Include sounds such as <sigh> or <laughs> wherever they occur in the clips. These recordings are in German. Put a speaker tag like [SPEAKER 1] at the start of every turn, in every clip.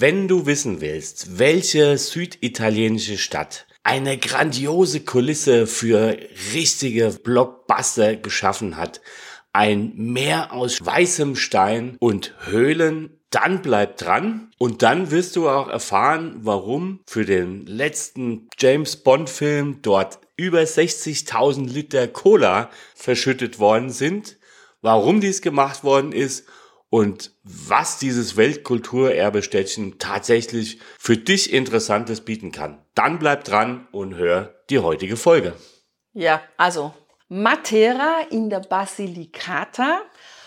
[SPEAKER 1] Wenn du wissen willst, welche süditalienische Stadt eine grandiose Kulisse für richtige Blockbuster geschaffen hat, ein Meer aus weißem Stein und Höhlen, dann bleib dran und dann wirst du auch erfahren, warum für den letzten James Bond Film dort über 60.000 Liter Cola verschüttet worden sind, warum dies gemacht worden ist und was dieses Weltkulturerbestädtchen tatsächlich für dich Interessantes bieten kann. Dann bleib dran und hör die heutige Folge.
[SPEAKER 2] Ja, also Matera in der Basilicata,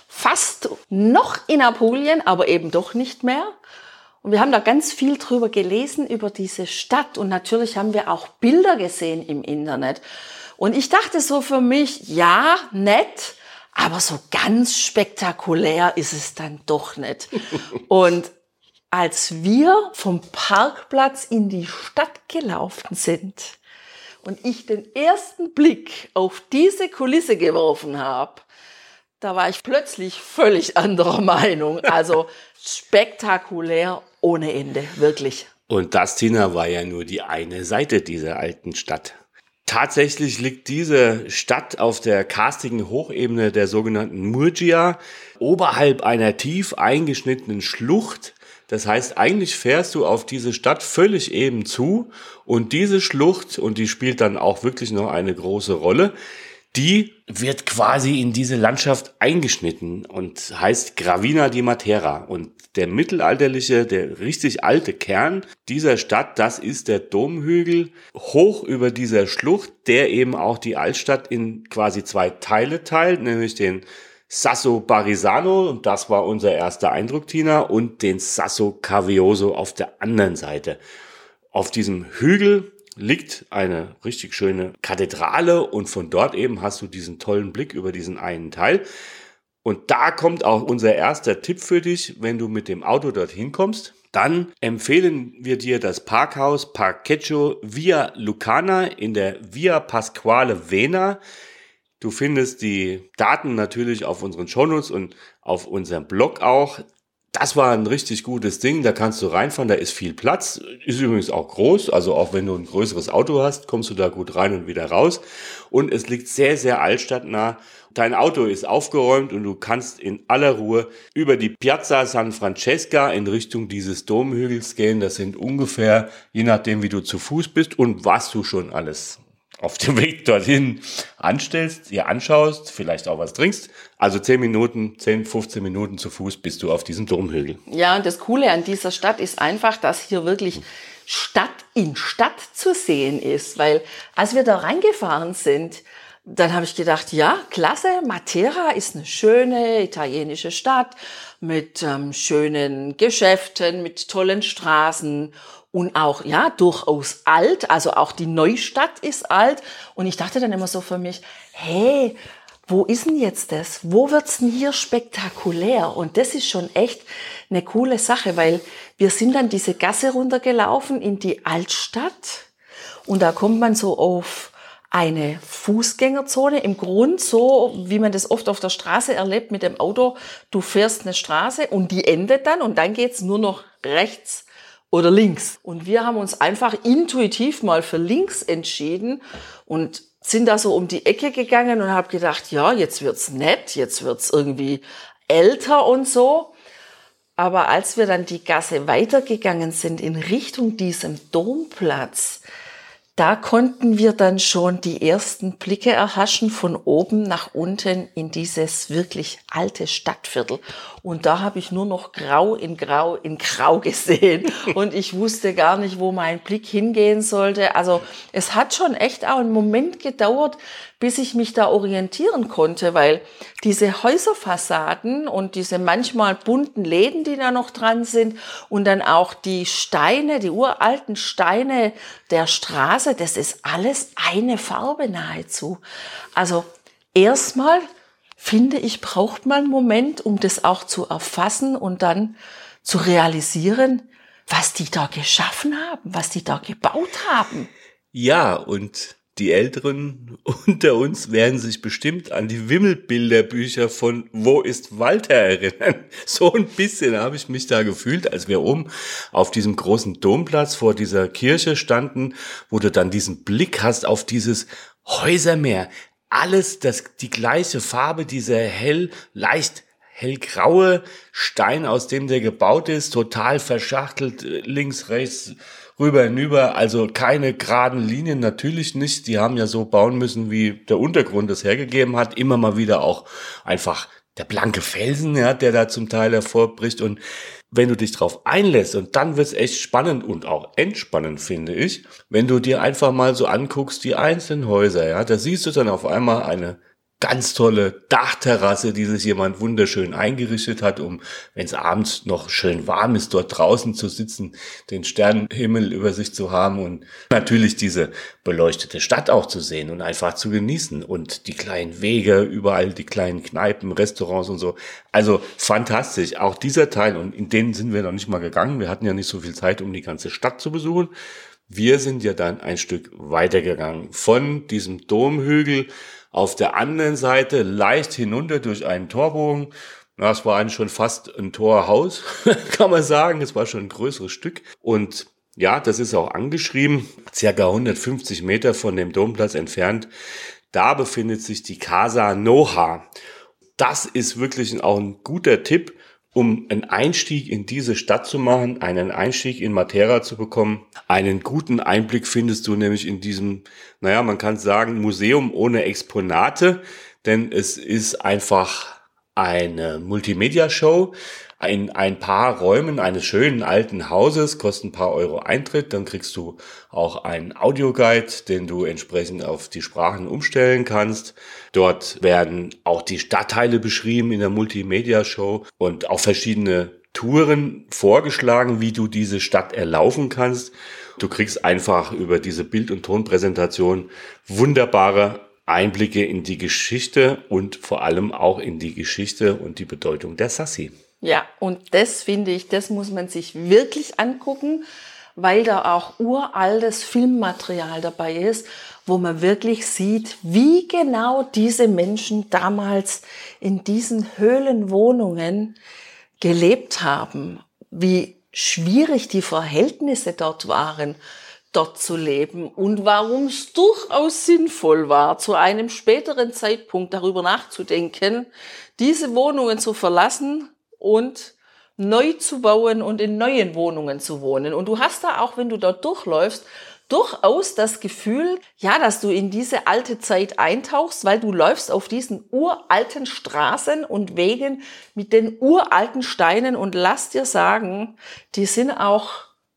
[SPEAKER 2] fast noch in Apulien, aber eben doch nicht mehr. Und wir haben da ganz viel drüber gelesen, über diese Stadt. Und natürlich haben wir auch Bilder gesehen im Internet. Und ich dachte so für mich, ja, nett, aber so ganz spektakulär ist es dann doch nicht. Und als wir vom Parkplatz in die Stadt gelaufen sind und ich den ersten Blick auf diese Kulisse geworfen habe, da war ich plötzlich völlig anderer Meinung. Also spektakulär ohne Ende, wirklich.
[SPEAKER 1] Und das, Tina, war ja nur die eine Seite dieser alten Stadt. Tatsächlich liegt diese Stadt auf der karstigen Hochebene der sogenannten Murgia, oberhalb einer tief eingeschnittenen Schlucht. Das heißt, eigentlich fährst du auf diese Stadt völlig eben zu und diese Schlucht, und die spielt dann auch wirklich noch eine große Rolle, die wird quasi in diese Landschaft eingeschnitten und heißt Gravina di Matera. Und der mittelalterliche, der richtig alte Kern dieser Stadt, das ist der Domhügel hoch über dieser Schlucht, der eben auch die Altstadt in quasi zwei Teile teilt, nämlich den Sasso Barisano, und das war unser erster Eindruck, Tina, und den Sasso Cavioso auf der anderen Seite. Auf diesem Hügel liegt eine richtig schöne Kathedrale und von dort eben hast du diesen tollen Blick über diesen einen Teil. Und da kommt auch unser erster Tipp für dich, wenn du mit dem Auto dorthin kommst. Dann empfehlen wir dir das Parkhaus Parquecho Via Lucana in der Via Pasquale Vena. Du findest die Daten natürlich auf unseren Shownotes und auf unserem Blog auch. Das war ein richtig gutes Ding, da kannst du reinfahren, da ist viel Platz, ist übrigens auch groß, also auch wenn du ein größeres Auto hast, kommst du da gut rein und wieder raus. Und es liegt sehr, sehr altstadtnah. Dein Auto ist aufgeräumt und du kannst in aller Ruhe über die Piazza San Francesca in Richtung dieses Domhügels gehen. Das sind ungefähr, je nachdem wie du zu Fuß bist und was du schon alles auf dem Weg dorthin anstellst, dir anschaust, vielleicht auch was trinkst. Also 10 Minuten, 10, 15 Minuten zu Fuß bist du auf diesem Domhügel.
[SPEAKER 2] Ja, und das Coole an dieser Stadt ist einfach, dass hier wirklich Stadt in Stadt zu sehen ist. Weil als wir da reingefahren sind, dann habe ich gedacht, ja, klasse, Matera ist eine schöne italienische Stadt mit ähm, schönen Geschäften, mit tollen Straßen und auch, ja, durchaus alt. Also auch die Neustadt ist alt. Und ich dachte dann immer so für mich, hey, wo ist denn jetzt das? Wo wird's denn hier spektakulär? Und das ist schon echt eine coole Sache, weil wir sind dann diese Gasse runtergelaufen in die Altstadt und da kommt man so auf eine Fußgängerzone. Im Grund so, wie man das oft auf der Straße erlebt mit dem Auto. Du fährst eine Straße und die endet dann und dann geht's nur noch rechts oder links. Und wir haben uns einfach intuitiv mal für links entschieden und sind da so um die Ecke gegangen und habe gedacht, ja, jetzt wird's nett, jetzt wird's irgendwie älter und so. Aber als wir dann die Gasse weitergegangen sind in Richtung diesem Domplatz, da konnten wir dann schon die ersten Blicke erhaschen von oben nach unten in dieses wirklich alte Stadtviertel. Und da habe ich nur noch Grau in Grau in Grau <laughs> gesehen. Und ich wusste gar nicht, wo mein Blick hingehen sollte. Also es hat schon echt auch einen Moment gedauert, bis ich mich da orientieren konnte, weil diese Häuserfassaden und diese manchmal bunten Läden, die da noch dran sind und dann auch die Steine, die uralten Steine der Straße, das ist alles eine Farbe nahezu. Also erstmal finde ich, braucht man einen Moment, um das auch zu erfassen und dann zu realisieren, was die da geschaffen haben, was die da gebaut haben.
[SPEAKER 1] Ja, und die Älteren unter uns werden sich bestimmt an die Wimmelbilderbücher von Wo ist Walter erinnern. <laughs> So ein bisschen habe ich mich da gefühlt, als wir oben auf diesem großen Domplatz vor dieser Kirche standen, wo du dann diesen Blick hast auf dieses Häusermeer. Alles das, die gleiche Farbe, dieser hell, leicht hellgraue Stein, aus dem der gebaut ist, total verschachtelt, äh, links, rechts, rüber hinüber, also keine geraden Linien, natürlich nicht. Die haben ja so bauen müssen, wie der Untergrund es hergegeben hat. Immer mal wieder auch einfach der blanke Felsen, ja, der da zum Teil hervorbricht. Und wenn du dich drauf einlässt, und dann wird's echt spannend und auch entspannend, finde ich, wenn du dir einfach mal so anguckst, die einzelnen Häuser, ja, da siehst du dann auf einmal eine ganz tolle Dachterrasse, die sich jemand wunderschön eingerichtet hat, um, wenn es abends noch schön warm ist, dort draußen zu sitzen, den Sternenhimmel über sich zu haben und natürlich diese beleuchtete Stadt auch zu sehen und einfach zu genießen und die kleinen Wege, überall die kleinen Kneipen, Restaurants und so. Also fantastisch. Auch dieser Teil und in denen sind wir noch nicht mal gegangen. Wir hatten ja nicht so viel Zeit, um die ganze Stadt zu besuchen. Wir sind ja dann ein Stück weitergegangen von diesem Domhügel auf der anderen Seite leicht hinunter durch einen Torbogen. Das war eigentlich schon fast ein Torhaus, <laughs> kann man sagen. Es war schon ein größeres Stück. Und ja, das ist auch angeschrieben, circa 150 Meter von dem Domplatz entfernt. Da befindet sich die Casa Noha. Das ist wirklich auch ein guter Tipp, um einen Einstieg in diese Stadt zu machen, einen Einstieg in Matera zu bekommen. Einen guten Einblick findest du nämlich in diesem, naja, man kann sagen, Museum ohne Exponate, denn es ist einfach eine Multimedia-Show in ein paar Räumen eines schönen alten Hauses, kostet ein paar Euro Eintritt, dann kriegst du auch einen Audioguide, den du entsprechend auf die Sprachen umstellen kannst. Dort werden auch die Stadtteile beschrieben in der Multimedia-Show und auch verschiedene Touren vorgeschlagen, wie du diese Stadt erlaufen kannst. Du kriegst einfach über diese Bild- und Tonpräsentation wunderbare Einblicke in die Geschichte und vor allem auch in die Geschichte und die Bedeutung der Sassi.
[SPEAKER 2] Ja, und das finde ich, das muss man sich wirklich angucken, weil da auch uraltes Filmmaterial dabei ist, wo man wirklich sieht, wie genau diese Menschen damals in diesen Höhlenwohnungen gelebt haben, wie schwierig die Verhältnisse dort waren, dort zu leben und warum es durchaus sinnvoll war, zu einem späteren Zeitpunkt darüber nachzudenken, diese Wohnungen zu verlassen und neu zu bauen und in neuen Wohnungen zu wohnen. Und du hast da auch, wenn du dort durchläufst, durchaus das Gefühl, ja, dass du in diese alte Zeit eintauchst, weil du läufst auf diesen uralten Straßen und Wegen mit den uralten Steinen und lass dir sagen, die sind auch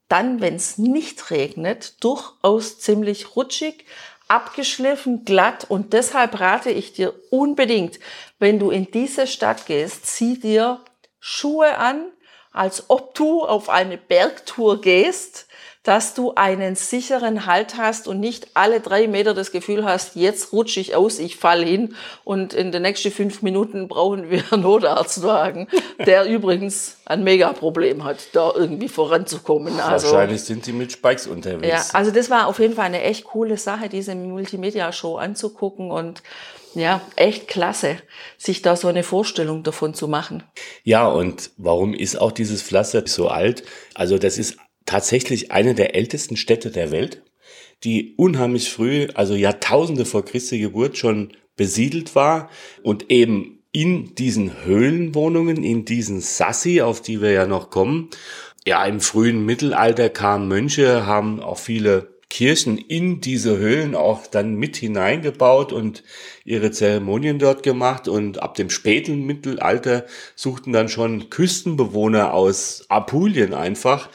[SPEAKER 2] dann, wenn es nicht regnet, durchaus ziemlich rutschig, abgeschliffen, glatt und deshalb rate ich dir unbedingt, wenn du in diese Stadt gehst, zieh dir Schuhe an, als ob du auf eine Bergtour gehst, dass du einen sicheren Halt hast und nicht alle drei Meter das Gefühl hast, jetzt rutsche ich aus, ich falle hin und in den nächsten fünf Minuten brauchen wir einen Notarztwagen, <laughs> der übrigens ein Mega-Problem hat, da irgendwie voranzukommen.
[SPEAKER 1] Also, Wahrscheinlich sind sie mit Spikes unterwegs.
[SPEAKER 2] Ja, also das war auf jeden Fall eine echt coole Sache, diese Multimedia-Show anzugucken und ja, echt klasse, sich da so eine Vorstellung davon zu machen.
[SPEAKER 1] Ja, und warum ist auch dieses Pflaster so alt? Also das ist tatsächlich eine der ältesten Städte der Welt, die unheimlich früh, also Jahrtausende vor Christi Geburt schon besiedelt war und eben in diesen Höhlenwohnungen, in diesen Sassi, auf die wir ja noch kommen. Ja, im frühen Mittelalter kamen Mönche, haben auch viele Kirchen in diese Höhlen auch dann mit hineingebaut und ihre Zeremonien dort gemacht. Und ab dem späten Mittelalter suchten dann schon Küstenbewohner aus Apulien einfach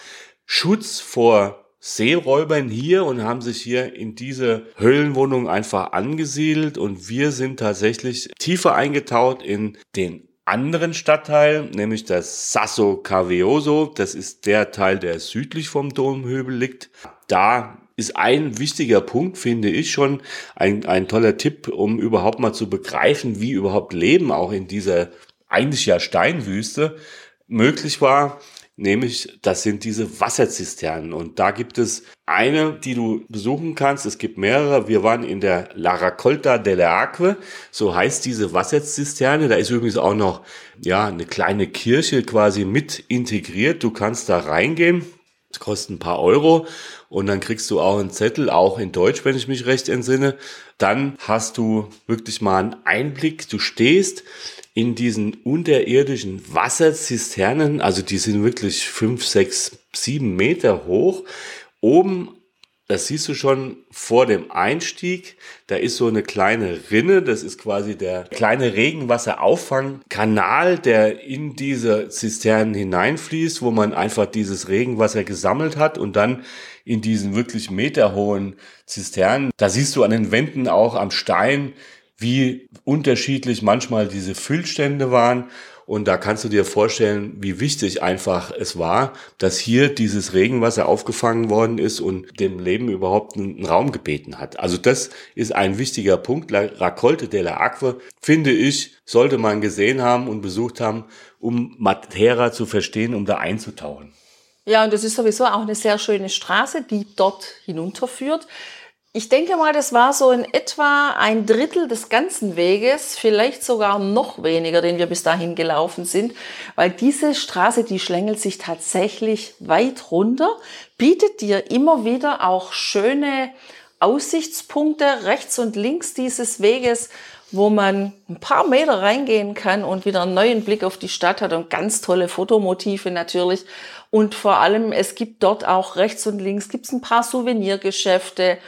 [SPEAKER 1] Schutz vor Seeräubern hier und haben sich hier in diese Höhlenwohnung einfach angesiedelt und wir sind tatsächlich tiefer eingetaucht in den anderen Stadtteil, nämlich das Sasso Cavioso. Das ist der Teil, der südlich vom Domhügel liegt. Da ist ein wichtiger Punkt, finde ich schon, ein, ein toller Tipp, um überhaupt mal zu begreifen, wie überhaupt Leben auch in dieser eigentlich ja Steinwüste möglich war. Nämlich, das sind diese Wasserzisternen. Und da gibt es eine, die du besuchen kannst. Es gibt mehrere. Wir waren in der La Raccolta delle Acque. So heißt diese Wasserzisterne. Da ist übrigens auch noch, ja, eine kleine Kirche quasi mit integriert. Du kannst da reingehen. Das kostet ein paar Euro und dann kriegst du auch einen Zettel, auch in Deutsch, wenn ich mich recht entsinne. Dann hast du wirklich mal einen Einblick. Du stehst in diesen unterirdischen Wasserzisternen, also die sind wirklich fünf, sechs, sieben Meter hoch. Oben das siehst du schon vor dem Einstieg. Da ist so eine kleine Rinne. Das ist quasi der kleine Regenwasserauffangkanal, der in diese Zisternen hineinfließt, wo man einfach dieses Regenwasser gesammelt hat und dann in diesen wirklich meterhohen Zisternen. Da siehst du an den Wänden auch am Stein, wie unterschiedlich manchmal diese Füllstände waren. Und da kannst du dir vorstellen, wie wichtig einfach es war, dass hier dieses Regenwasser aufgefangen worden ist und dem Leben überhaupt einen Raum gebeten hat. Also das ist ein wichtiger Punkt. La Raccolte della Acque, finde ich, sollte man gesehen haben und besucht haben, um Matera zu verstehen, um da einzutauchen.
[SPEAKER 2] Ja, und das ist sowieso auch eine sehr schöne Straße, die dort hinunterführt. Ich denke mal, das war so in etwa ein Drittel des ganzen Weges, vielleicht sogar noch weniger, den wir bis dahin gelaufen sind, weil diese Straße, die schlängelt sich tatsächlich weit runter, bietet dir immer wieder auch schöne Aussichtspunkte rechts und links dieses Weges, wo man ein paar Meter reingehen kann und wieder einen neuen Blick auf die Stadt hat und ganz tolle Fotomotive natürlich. Und vor allem, es gibt dort auch rechts und links gibt's ein paar Souvenirgeschäfte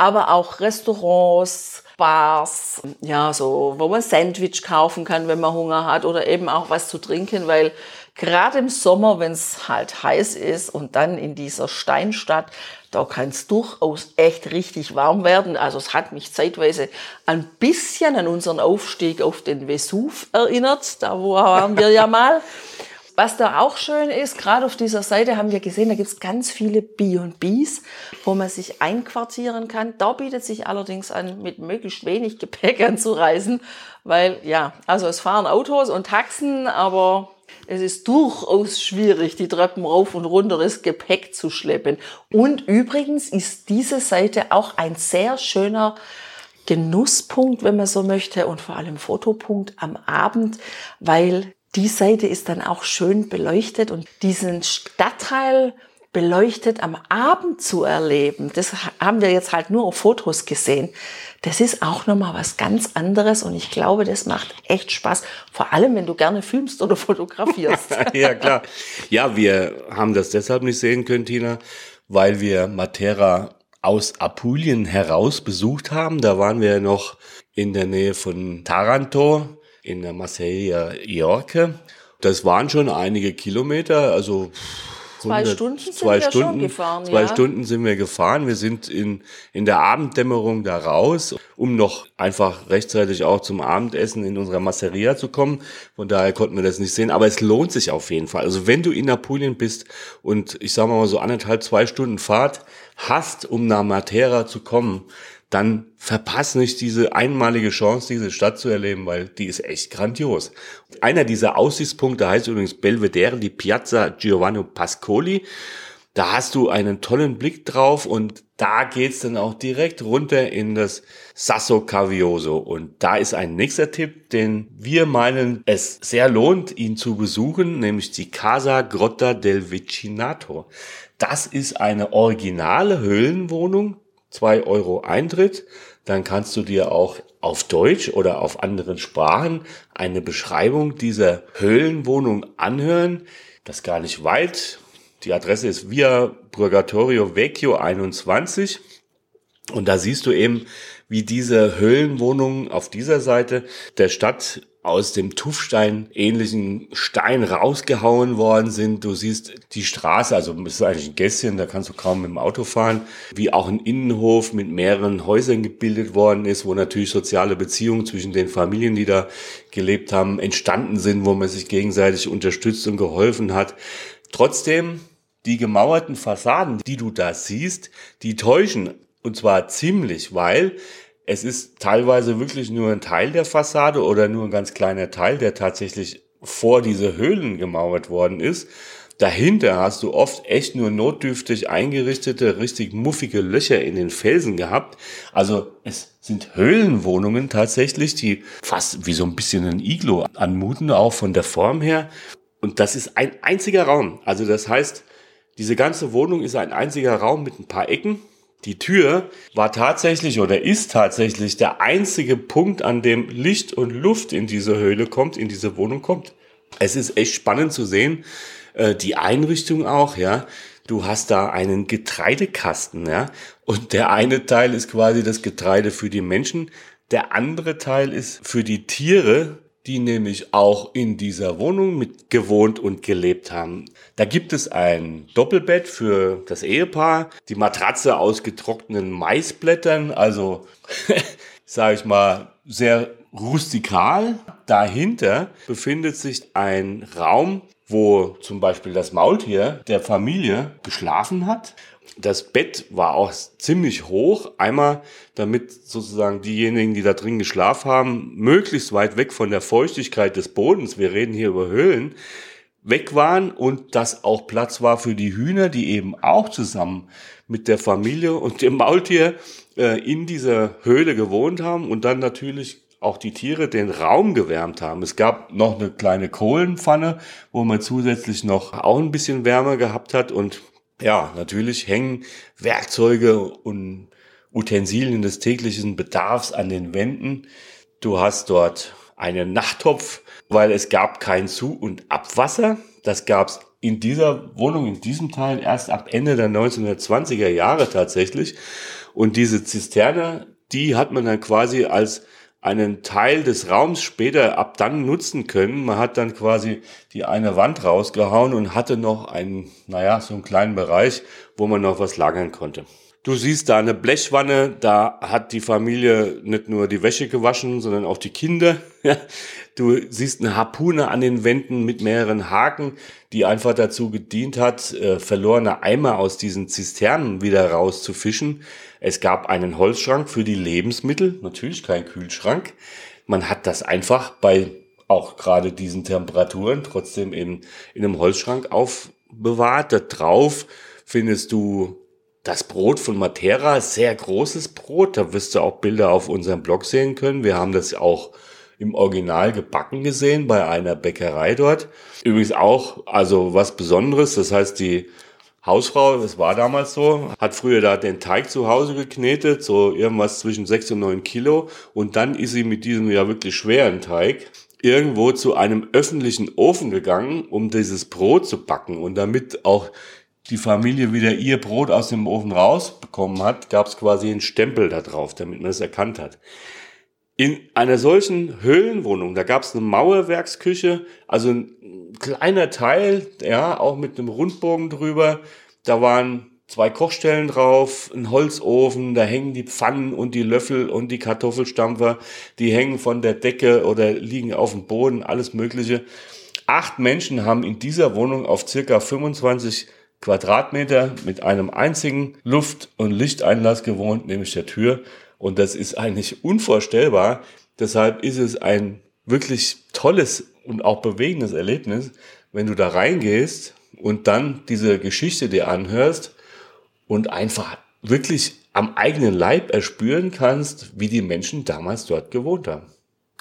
[SPEAKER 2] aber auch Restaurants, Bars, ja, so, wo man Sandwich kaufen kann, wenn man Hunger hat oder eben auch was zu trinken, weil gerade im Sommer, wenn es halt heiß ist und dann in dieser Steinstadt, da kann es durchaus echt richtig warm werden. Also es hat mich zeitweise ein bisschen an unseren Aufstieg auf den Vesuv erinnert. Da waren wir ja <laughs> mal. Was da auch schön ist, gerade auf dieser Seite haben wir gesehen, da gibt es ganz viele B&Bs, wo man sich einquartieren kann. Da bietet sich allerdings an, mit möglichst wenig Gepäck anzureisen, weil ja, also es fahren Autos und Taxen, aber es ist durchaus schwierig, die Treppen rauf und runter das Gepäck zu schleppen. Und übrigens ist diese Seite auch ein sehr schöner Genusspunkt, wenn man so möchte, und vor allem Fotopunkt am Abend, weil die Seite ist dann auch schön beleuchtet und diesen Stadtteil beleuchtet am Abend zu erleben, das haben wir jetzt halt nur auf Fotos gesehen. Das ist auch nochmal was ganz anderes und ich glaube, das macht echt Spaß. Vor allem, wenn du gerne filmst oder <laughs> fotografierst. <laughs>
[SPEAKER 1] ja, klar. Ja, wir haben das deshalb nicht sehen können, Tina, weil wir Matera aus Apulien heraus besucht haben. Da waren wir noch in der Nähe von Taranto in der Marseille Iorque. Das waren schon einige Kilometer, also
[SPEAKER 2] Zwei Stunden sind
[SPEAKER 1] zwei
[SPEAKER 2] wir
[SPEAKER 1] Stunden,
[SPEAKER 2] schon gefahren.
[SPEAKER 1] Zwei
[SPEAKER 2] ja.
[SPEAKER 1] Stunden sind wir gefahren. Wir sind in, in der Abenddämmerung da raus, um noch einfach rechtzeitig auch zum Abendessen in unserer Masseria zu kommen. Von daher konnten wir das nicht sehen. Aber es lohnt sich auf jeden Fall. Also wenn du in Apulien bist und ich sage mal so anderthalb, zwei Stunden Fahrt hast, um nach Matera zu kommen, dann verpass nicht diese einmalige Chance, diese Stadt zu erleben, weil die ist echt grandios. Einer dieser Aussichtspunkte heißt übrigens Belvedere, die Piazza Giovanni Pascoli. Da hast du einen tollen Blick drauf und da geht's dann auch direkt runter in das Sasso Cavioso. Und da ist ein nächster Tipp, den wir meinen, es sehr lohnt, ihn zu besuchen, nämlich die Casa Grotta del Vicinato. Das ist eine originale Höhlenwohnung, 2 Euro Eintritt. Dann kannst du dir auch auf Deutsch oder auf anderen Sprachen eine Beschreibung dieser Höhlenwohnung anhören. Das ist gar nicht weit. Die Adresse ist Via Purgatorio Vecchio 21. Und da siehst du eben, wie diese Höhlenwohnung auf dieser Seite der Stadt aus dem Tuffstein ähnlichen Stein rausgehauen worden sind. Du siehst die Straße, also es ist eigentlich ein Gässchen, da kannst du kaum mit dem Auto fahren, wie auch ein Innenhof mit mehreren Häusern gebildet worden ist, wo natürlich soziale Beziehungen zwischen den Familien, die da gelebt haben, entstanden sind, wo man sich gegenseitig unterstützt und geholfen hat. Trotzdem, die gemauerten Fassaden, die du da siehst, die täuschen und zwar ziemlich, weil es ist teilweise wirklich nur ein Teil der Fassade oder nur ein ganz kleiner Teil, der tatsächlich vor diese Höhlen gemauert worden ist. Dahinter hast du oft echt nur notdürftig eingerichtete, richtig muffige Löcher in den Felsen gehabt. Also es sind Höhlenwohnungen tatsächlich, die fast wie so ein bisschen ein Iglo anmuten, auch von der Form her. Und das ist ein einziger Raum. Also das heißt, diese ganze Wohnung ist ein einziger Raum mit ein paar Ecken die Tür war tatsächlich oder ist tatsächlich der einzige Punkt, an dem Licht und Luft in diese Höhle kommt, in diese Wohnung kommt. Es ist echt spannend zu sehen, äh, die Einrichtung auch, ja. Du hast da einen Getreidekasten, ja. Und der eine Teil ist quasi das Getreide für die Menschen. Der andere Teil ist für die Tiere, die nämlich auch in dieser Wohnung mit gewohnt und gelebt haben. Da gibt es ein Doppelbett für das Ehepaar, die Matratze aus getrockneten Maisblättern, also <laughs> sage ich mal sehr rustikal. Dahinter befindet sich ein Raum, wo zum Beispiel das Maultier der Familie geschlafen hat das Bett war auch ziemlich hoch. Einmal, damit sozusagen diejenigen, die da drin geschlafen haben, möglichst weit weg von der Feuchtigkeit des Bodens, wir reden hier über Höhlen, weg waren und dass auch Platz war für die Hühner, die eben auch zusammen mit der Familie und dem Maultier äh, in dieser Höhle gewohnt haben und dann natürlich auch die Tiere den Raum gewärmt haben. Es gab noch eine kleine Kohlenpfanne, wo man zusätzlich noch auch ein bisschen Wärme gehabt hat und ja, natürlich hängen Werkzeuge und Utensilien des täglichen Bedarfs an den Wänden. Du hast dort einen Nachttopf, weil es gab kein Zu- und Abwasser. Das gab es in dieser Wohnung, in diesem Teil erst ab Ende der 1920er Jahre tatsächlich. Und diese Zisterne, die hat man dann quasi als einen Teil des Raums später ab dann nutzen können. Man hat dann quasi die eine Wand rausgehauen und hatte noch einen, naja, so einen kleinen Bereich, wo man noch was lagern konnte. Du siehst da eine Blechwanne, da hat die Familie nicht nur die Wäsche gewaschen, sondern auch die Kinder. <laughs> Du siehst eine Harpune an den Wänden mit mehreren Haken, die einfach dazu gedient hat, äh, verlorene Eimer aus diesen Zisternen wieder rauszufischen. Es gab einen Holzschrank für die Lebensmittel, natürlich kein Kühlschrank. Man hat das einfach bei auch gerade diesen Temperaturen trotzdem in, in einem Holzschrank aufbewahrt. Da drauf findest du das Brot von Matera, sehr großes Brot. Da wirst du auch Bilder auf unserem Blog sehen können. Wir haben das auch im Original gebacken gesehen bei einer Bäckerei dort. Übrigens auch, also was Besonderes. Das heißt, die Hausfrau, das war damals so, hat früher da den Teig zu Hause geknetet, so irgendwas zwischen sechs und neun Kilo. Und dann ist sie mit diesem ja wirklich schweren Teig irgendwo zu einem öffentlichen Ofen gegangen, um dieses Brot zu backen. Und damit auch die Familie wieder ihr Brot aus dem Ofen rausbekommen hat, gab es quasi einen Stempel da drauf, damit man es erkannt hat. In einer solchen Höhlenwohnung, da gab es eine Mauerwerksküche, also ein kleiner Teil, ja, auch mit einem Rundbogen drüber. Da waren zwei Kochstellen drauf, ein Holzofen, da hängen die Pfannen und die Löffel und die Kartoffelstampfer, die hängen von der Decke oder liegen auf dem Boden, alles Mögliche. Acht Menschen haben in dieser Wohnung auf circa 25 Quadratmeter mit einem einzigen Luft- und Lichteinlass gewohnt, nämlich der Tür. Und das ist eigentlich unvorstellbar. Deshalb ist es ein wirklich tolles und auch bewegendes Erlebnis, wenn du da reingehst und dann diese Geschichte dir anhörst und einfach wirklich am eigenen Leib erspüren kannst, wie die Menschen damals dort gewohnt haben.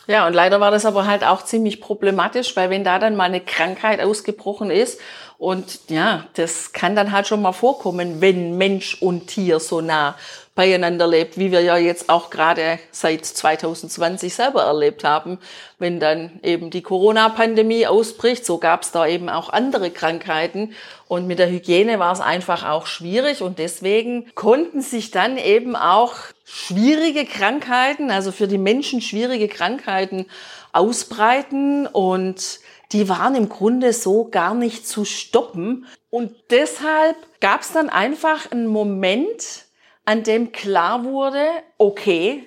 [SPEAKER 2] Ja, und leider war das aber halt auch ziemlich problematisch, weil wenn da dann mal eine Krankheit ausgebrochen ist Und ja, das kann dann halt schon mal vorkommen, wenn Mensch und Tier so nah beieinander lebt, wie wir ja jetzt auch gerade seit 2020 selber erlebt haben, wenn dann eben die Corona-Pandemie ausbricht. So gab es da eben auch andere Krankheiten und mit der Hygiene war es einfach auch schwierig und deswegen konnten sich dann eben auch schwierige Krankheiten, also für die Menschen schwierige Krankheiten ausbreiten und die waren im Grunde so gar nicht zu stoppen. Und deshalb gab es dann einfach einen Moment, an dem klar wurde, okay,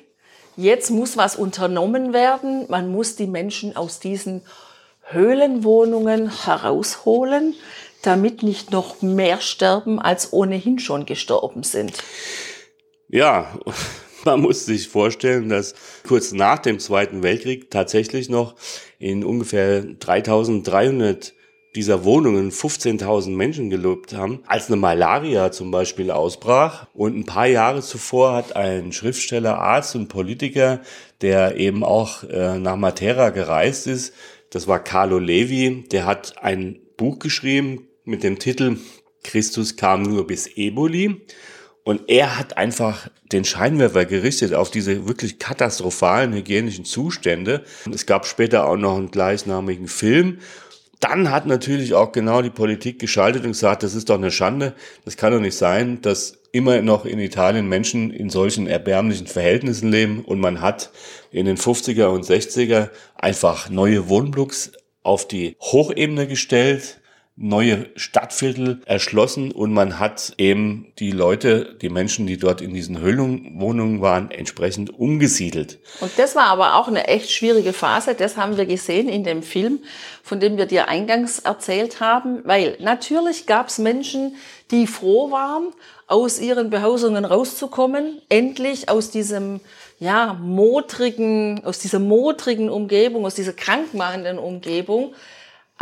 [SPEAKER 2] jetzt muss was unternommen werden, man muss die Menschen aus diesen Höhlenwohnungen herausholen, damit nicht noch mehr sterben, als ohnehin schon gestorben sind.
[SPEAKER 1] Ja, <laughs> man muss sich vorstellen, dass kurz nach dem Zweiten Weltkrieg tatsächlich noch in ungefähr 3300 dieser Wohnungen 15.000 Menschen gelobt haben, als eine Malaria zum Beispiel ausbrach. Und ein paar Jahre zuvor hat ein Schriftsteller, Arzt und Politiker, der eben auch äh, nach Matera gereist ist, das war Carlo Levi, der hat ein Buch geschrieben mit dem Titel Christus kam nur bis Eboli. Und er hat einfach den Scheinwerfer gerichtet auf diese wirklich katastrophalen hygienischen Zustände. Es gab später auch noch einen gleichnamigen Film dann hat natürlich auch genau die Politik geschaltet und gesagt, das ist doch eine Schande. Das kann doch nicht sein, dass immer noch in Italien Menschen in solchen erbärmlichen Verhältnissen leben und man hat in den 50er und 60er einfach neue Wohnblocks auf die Hochebene gestellt, neue Stadtviertel erschlossen und man hat eben die Leute, die Menschen, die dort in diesen Höhlungswohnungen waren, entsprechend umgesiedelt.
[SPEAKER 2] Und das war aber auch eine echt schwierige Phase. Das haben wir gesehen in dem Film, von dem wir dir eingangs erzählt haben, weil natürlich gab es Menschen, die froh waren, aus ihren Behausungen rauszukommen, endlich aus diesem ja, modrigen, aus dieser modrigen Umgebung, aus dieser krankmachenden Umgebung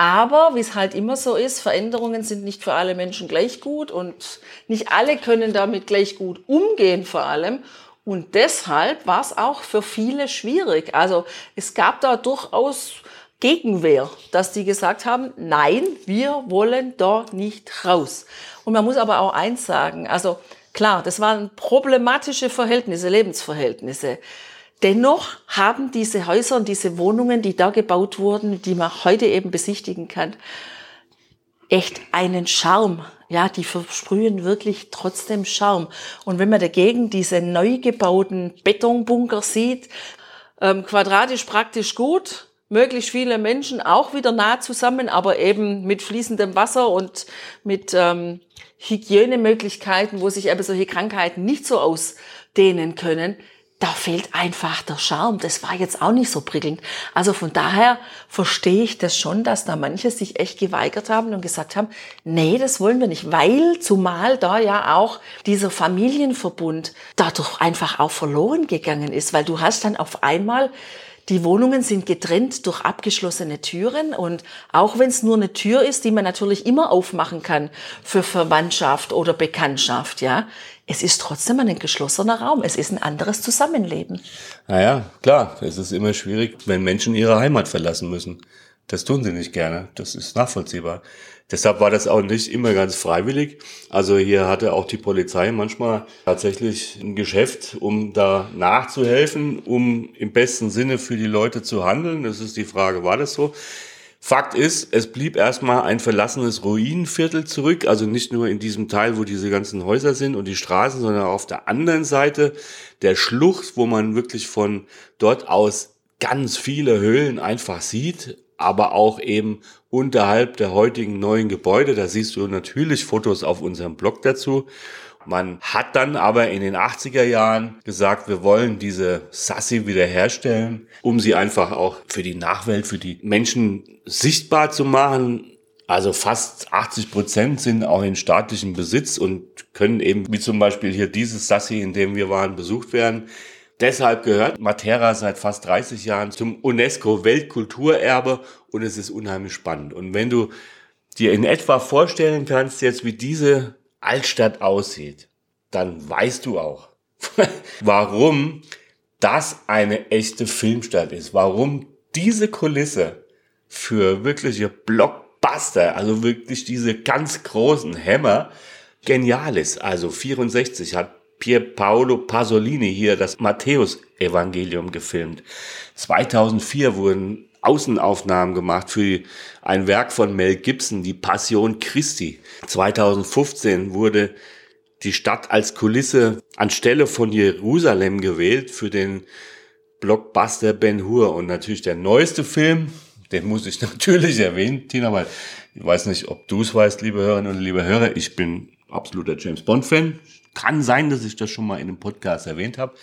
[SPEAKER 2] aber wie es halt immer so ist, Veränderungen sind nicht für alle Menschen gleich gut und nicht alle können damit gleich gut umgehen vor allem. Und deshalb war es auch für viele schwierig. Also es gab da durchaus Gegenwehr, dass die gesagt haben, nein, wir wollen da nicht raus. Und man muss aber auch eins sagen, also klar, das waren problematische Verhältnisse, Lebensverhältnisse. Dennoch haben diese Häuser und diese Wohnungen, die da gebaut wurden, die man heute eben besichtigen kann, echt einen Charme. Ja, die versprühen wirklich trotzdem Charme. Und wenn man dagegen diese neu gebauten Betonbunker sieht, ähm, quadratisch praktisch gut, möglichst viele Menschen auch wieder nah zusammen, aber eben mit fließendem Wasser und mit ähm, Hygienemöglichkeiten, wo sich eben solche Krankheiten nicht so ausdehnen können, da fehlt einfach der Charme. Das war jetzt auch nicht so prickelnd. Also von daher verstehe ich das schon, dass da manche sich echt geweigert haben und gesagt haben, nee, das wollen wir nicht, weil zumal da ja auch dieser Familienverbund dadurch einfach auch verloren gegangen ist, weil du hast dann auf einmal die Wohnungen sind getrennt durch abgeschlossene Türen und auch wenn es nur eine Tür ist, die man natürlich immer aufmachen kann für Verwandtschaft oder Bekanntschaft, ja, es ist trotzdem ein geschlossener Raum. Es ist ein anderes Zusammenleben.
[SPEAKER 1] Naja, klar, es ist immer schwierig, wenn Menschen ihre Heimat verlassen müssen. Das tun sie nicht gerne. Das ist nachvollziehbar. Deshalb war das auch nicht immer ganz freiwillig. Also hier hatte auch die Polizei manchmal tatsächlich ein Geschäft, um da nachzuhelfen, um im besten Sinne für die Leute zu handeln. Das ist die Frage, war das so? Fakt ist, es blieb erstmal ein verlassenes Ruinenviertel zurück, also nicht nur in diesem Teil, wo diese ganzen Häuser sind und die Straßen, sondern auch auf der anderen Seite der Schlucht, wo man wirklich von dort aus ganz viele Höhlen einfach sieht, aber auch eben unterhalb der heutigen neuen Gebäude. Da siehst du natürlich Fotos auf unserem Blog dazu. Man hat dann aber in den 80er Jahren gesagt, wir wollen diese Sassi wiederherstellen, um sie einfach auch für die Nachwelt, für die Menschen sichtbar zu machen. Also fast 80 Prozent sind auch in staatlichem Besitz und können eben, wie zum Beispiel hier dieses Sassi, in dem wir waren, besucht werden. Deshalb gehört Matera seit fast 30 Jahren zum UNESCO Weltkulturerbe und es ist unheimlich spannend. Und wenn du dir in etwa vorstellen kannst jetzt, wie diese Altstadt aussieht, dann weißt du auch, <laughs> warum das eine echte Filmstadt ist, warum diese Kulisse für wirkliche Blockbuster Buster, also wirklich diese ganz großen Hämmer, genial ist. Also 64 hat Pier Paolo Pasolini hier das Matthäus-Evangelium gefilmt. 2004 wurden Außenaufnahmen gemacht für ein Werk von Mel Gibson, die Passion Christi. 2015 wurde die Stadt als Kulisse anstelle von Jerusalem gewählt für den Blockbuster Ben Hur und natürlich der neueste Film, den muss ich <laughs> natürlich erwähnen, Tina, weil ich weiß nicht, ob du es weißt, liebe Hörerinnen und liebe Hörer, ich bin absoluter James Bond Fan. Kann sein, dass ich das schon mal in einem Podcast erwähnt habe.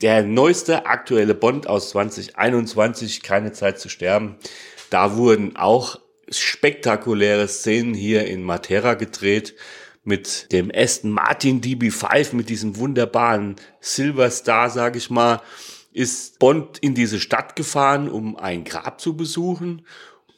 [SPEAKER 1] Der neueste aktuelle Bond aus 2021, keine Zeit zu sterben. Da wurden auch spektakuläre Szenen hier in Matera gedreht mit dem Aston Martin DB5, mit diesem wunderbaren Silver Star, sag ich mal, ist Bond in diese Stadt gefahren, um ein Grab zu besuchen.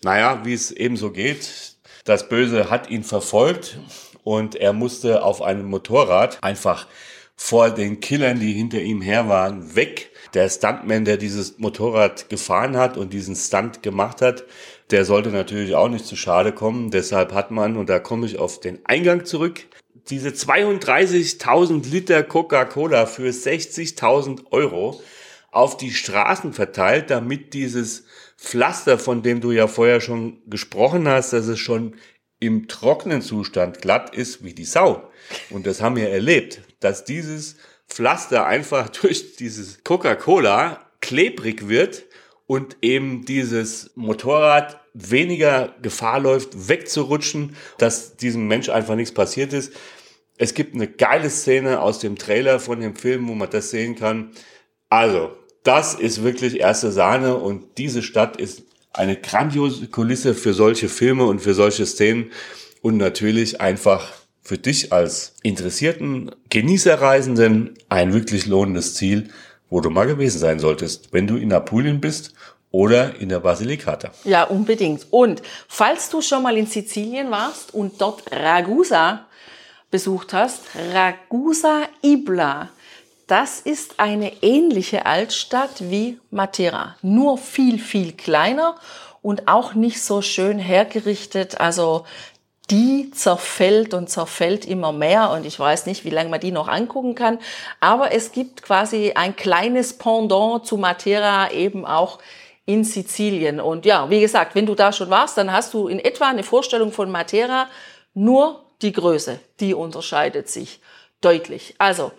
[SPEAKER 1] Naja, wie es eben so geht. Das Böse hat ihn verfolgt und er musste auf einem Motorrad einfach vor den Killern, die hinter ihm her waren, weg. Der Stuntman, der dieses Motorrad gefahren hat und diesen Stunt gemacht hat, der sollte natürlich auch nicht zu Schade kommen. Deshalb hat man, und da komme ich auf den Eingang zurück, diese 32.000 Liter Coca-Cola für 60.000 Euro auf die Straßen verteilt, damit dieses Pflaster, von dem du ja vorher schon gesprochen hast, dass es schon im trockenen Zustand glatt ist wie die Sau. Und das haben wir erlebt, dass dieses Pflaster einfach <laughs> durch dieses Coca-Cola klebrig wird und eben dieses Motorrad weniger Gefahr läuft, wegzurutschen, dass diesem Mensch einfach nichts passiert ist. Es gibt eine geile Szene aus dem Trailer von dem Film, wo man das sehen kann. Also, das ist wirklich erste Sahne und diese Stadt ist eine grandiose Kulisse für solche Filme und für solche Szenen und natürlich einfach für dich als interessierten Genießerreisenden ein wirklich lohnendes Ziel, wo du mal gewesen sein solltest, wenn du in Apulien bist oder in der Basilicata.
[SPEAKER 2] Ja, unbedingt. Und falls du schon mal in Sizilien warst und dort Ragusa besucht hast, Ragusa Ibla, das ist eine ähnliche Altstadt wie Matera, nur viel, viel kleiner und auch nicht so schön hergerichtet. Also die zerfällt und zerfällt immer mehr und ich weiß nicht, wie lange man die noch angucken kann. Aber es gibt quasi ein kleines Pendant zu Matera eben auch in Sizilien. Und ja, wie gesagt, wenn du da schon warst, dann hast du in etwa eine Vorstellung von Matera. Nur die Größe, die unterscheidet sich deutlich. Also,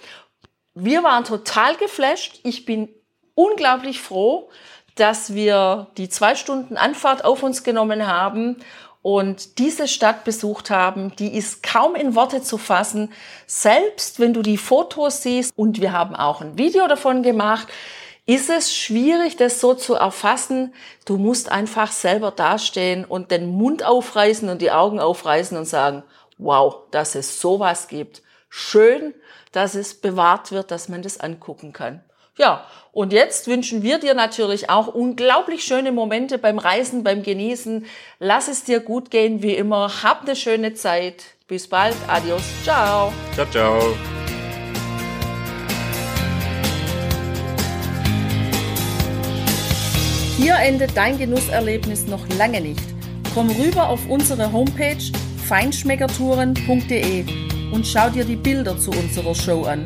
[SPEAKER 2] wir waren total geflasht. Ich bin unglaublich froh, dass wir die zwei Stunden Anfahrt auf uns genommen haben und diese Stadt besucht haben, die ist kaum in Worte zu fassen, selbst wenn du die Fotos siehst und wir haben auch ein Video davon gemacht, ist es schwierig, das so zu erfassen. Du musst einfach selber dastehen und den Mund aufreißen und die Augen aufreißen und sagen, wow, dass es sowas gibt. Schön, dass es bewahrt wird, dass man das angucken kann. Ja, und jetzt wünschen wir dir natürlich auch unglaublich schöne Momente beim Reisen, beim Genießen. Lass es dir gut gehen, wie immer. Hab eine schöne Zeit. Bis bald. Adios. Ciao.
[SPEAKER 1] Ciao, ciao.
[SPEAKER 2] Hier endet dein Genusserlebnis noch lange nicht. Komm rüber auf unsere Homepage feinschmeckertouren.de und schau dir die Bilder zu unserer Show an.